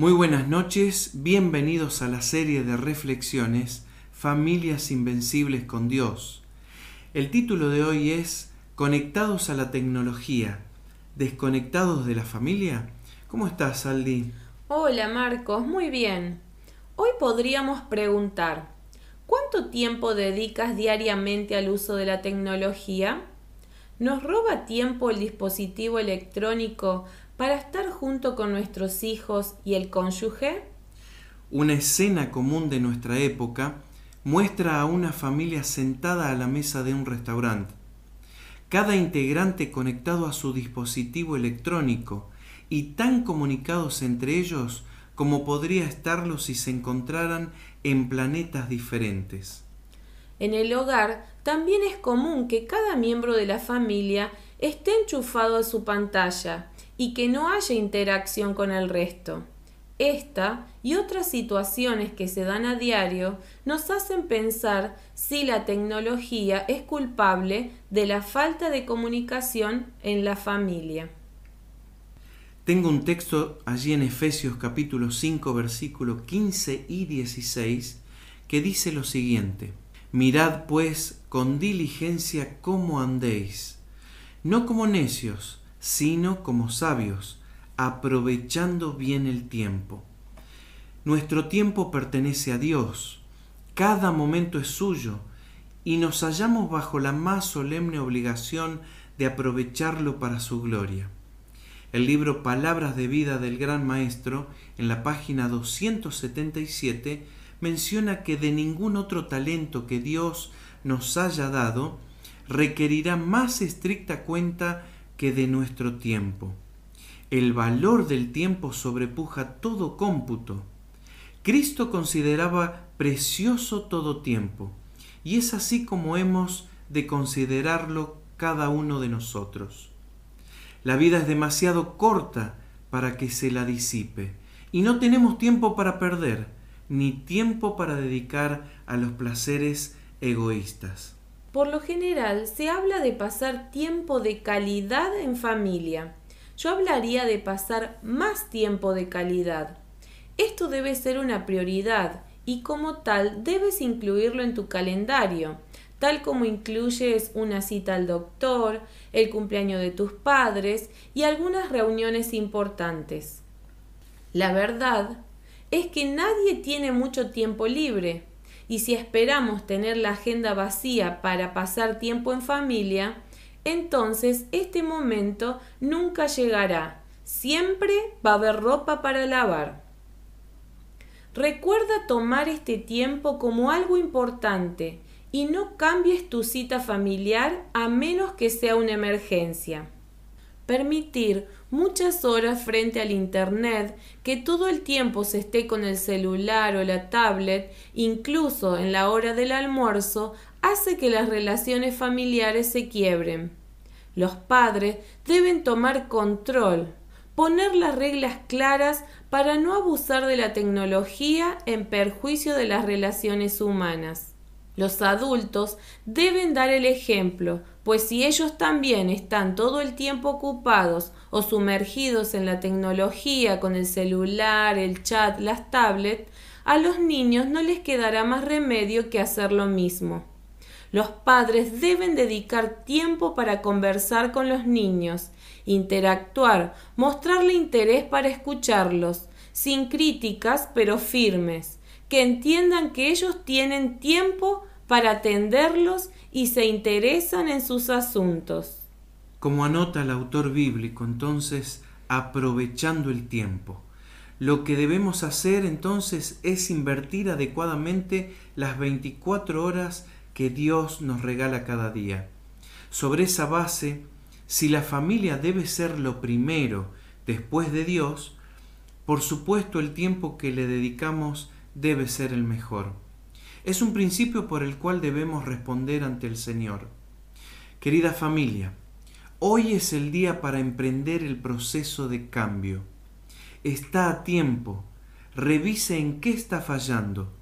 Muy buenas noches, bienvenidos a la serie de reflexiones Familias Invencibles con Dios. El título de hoy es Conectados a la tecnología, desconectados de la familia. ¿Cómo estás, Aldi? Hola, Marcos, muy bien. Hoy podríamos preguntar, ¿cuánto tiempo dedicas diariamente al uso de la tecnología? ¿Nos roba tiempo el dispositivo electrónico para estar junto con nuestros hijos y el cónyuge? Una escena común de nuestra época muestra a una familia sentada a la mesa de un restaurante. Cada integrante conectado a su dispositivo electrónico y tan comunicados entre ellos como podría estarlo si se encontraran en planetas diferentes. En el hogar también es común que cada miembro de la familia esté enchufado a su pantalla y que no haya interacción con el resto. Esta y otras situaciones que se dan a diario nos hacen pensar si la tecnología es culpable de la falta de comunicación en la familia. Tengo un texto allí en Efesios capítulo 5 versículos 15 y 16 que dice lo siguiente. Mirad pues con diligencia cómo andéis, no como necios, sino como sabios, aprovechando bien el tiempo. Nuestro tiempo pertenece a Dios, cada momento es suyo, y nos hallamos bajo la más solemne obligación de aprovecharlo para su gloria. El libro Palabras de Vida del Gran Maestro, en la página 277, menciona que de ningún otro talento que Dios nos haya dado requerirá más estricta cuenta que de nuestro tiempo. El valor del tiempo sobrepuja todo cómputo. Cristo consideraba precioso todo tiempo, y es así como hemos de considerarlo cada uno de nosotros. La vida es demasiado corta para que se la disipe, y no tenemos tiempo para perder, ni tiempo para dedicar a los placeres egoístas. Por lo general se habla de pasar tiempo de calidad en familia. Yo hablaría de pasar más tiempo de calidad. Esto debe ser una prioridad y como tal debes incluirlo en tu calendario, tal como incluyes una cita al doctor, el cumpleaños de tus padres y algunas reuniones importantes. La verdad es que nadie tiene mucho tiempo libre y si esperamos tener la agenda vacía para pasar tiempo en familia, entonces este momento nunca llegará. Siempre va a haber ropa para lavar. Recuerda tomar este tiempo como algo importante y no cambies tu cita familiar a menos que sea una emergencia permitir muchas horas frente al Internet, que todo el tiempo se esté con el celular o la tablet, incluso en la hora del almuerzo, hace que las relaciones familiares se quiebren. Los padres deben tomar control, poner las reglas claras para no abusar de la tecnología en perjuicio de las relaciones humanas. Los adultos deben dar el ejemplo, pues si ellos también están todo el tiempo ocupados o sumergidos en la tecnología con el celular, el chat, las tablets, a los niños no les quedará más remedio que hacer lo mismo. Los padres deben dedicar tiempo para conversar con los niños, interactuar, mostrarle interés para escucharlos, sin críticas pero firmes, que entiendan que ellos tienen tiempo para atenderlos y se interesan en sus asuntos. Como anota el autor bíblico, entonces, aprovechando el tiempo. Lo que debemos hacer entonces es invertir adecuadamente las 24 horas que Dios nos regala cada día. Sobre esa base, si la familia debe ser lo primero después de Dios, por supuesto el tiempo que le dedicamos debe ser el mejor. Es un principio por el cual debemos responder ante el Señor. Querida familia, hoy es el día para emprender el proceso de cambio. Está a tiempo, revise en qué está fallando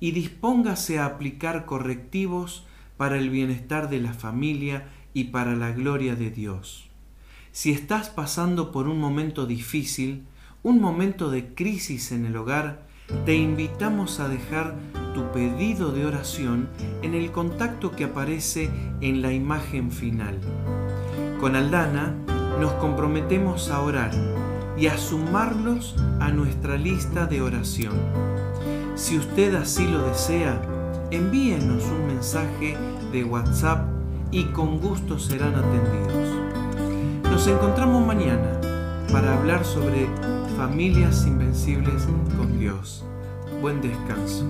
y dispóngase a aplicar correctivos para el bienestar de la familia y para la gloria de Dios. Si estás pasando por un momento difícil un momento de crisis en el hogar, te invitamos a dejar tu pedido de oración en el contacto que aparece en la imagen final. Con Aldana nos comprometemos a orar y a sumarlos a nuestra lista de oración. Si usted así lo desea, envíenos un mensaje de WhatsApp y con gusto serán atendidos. Nos encontramos mañana para hablar sobre familias invencibles con Dios. Buen descanso.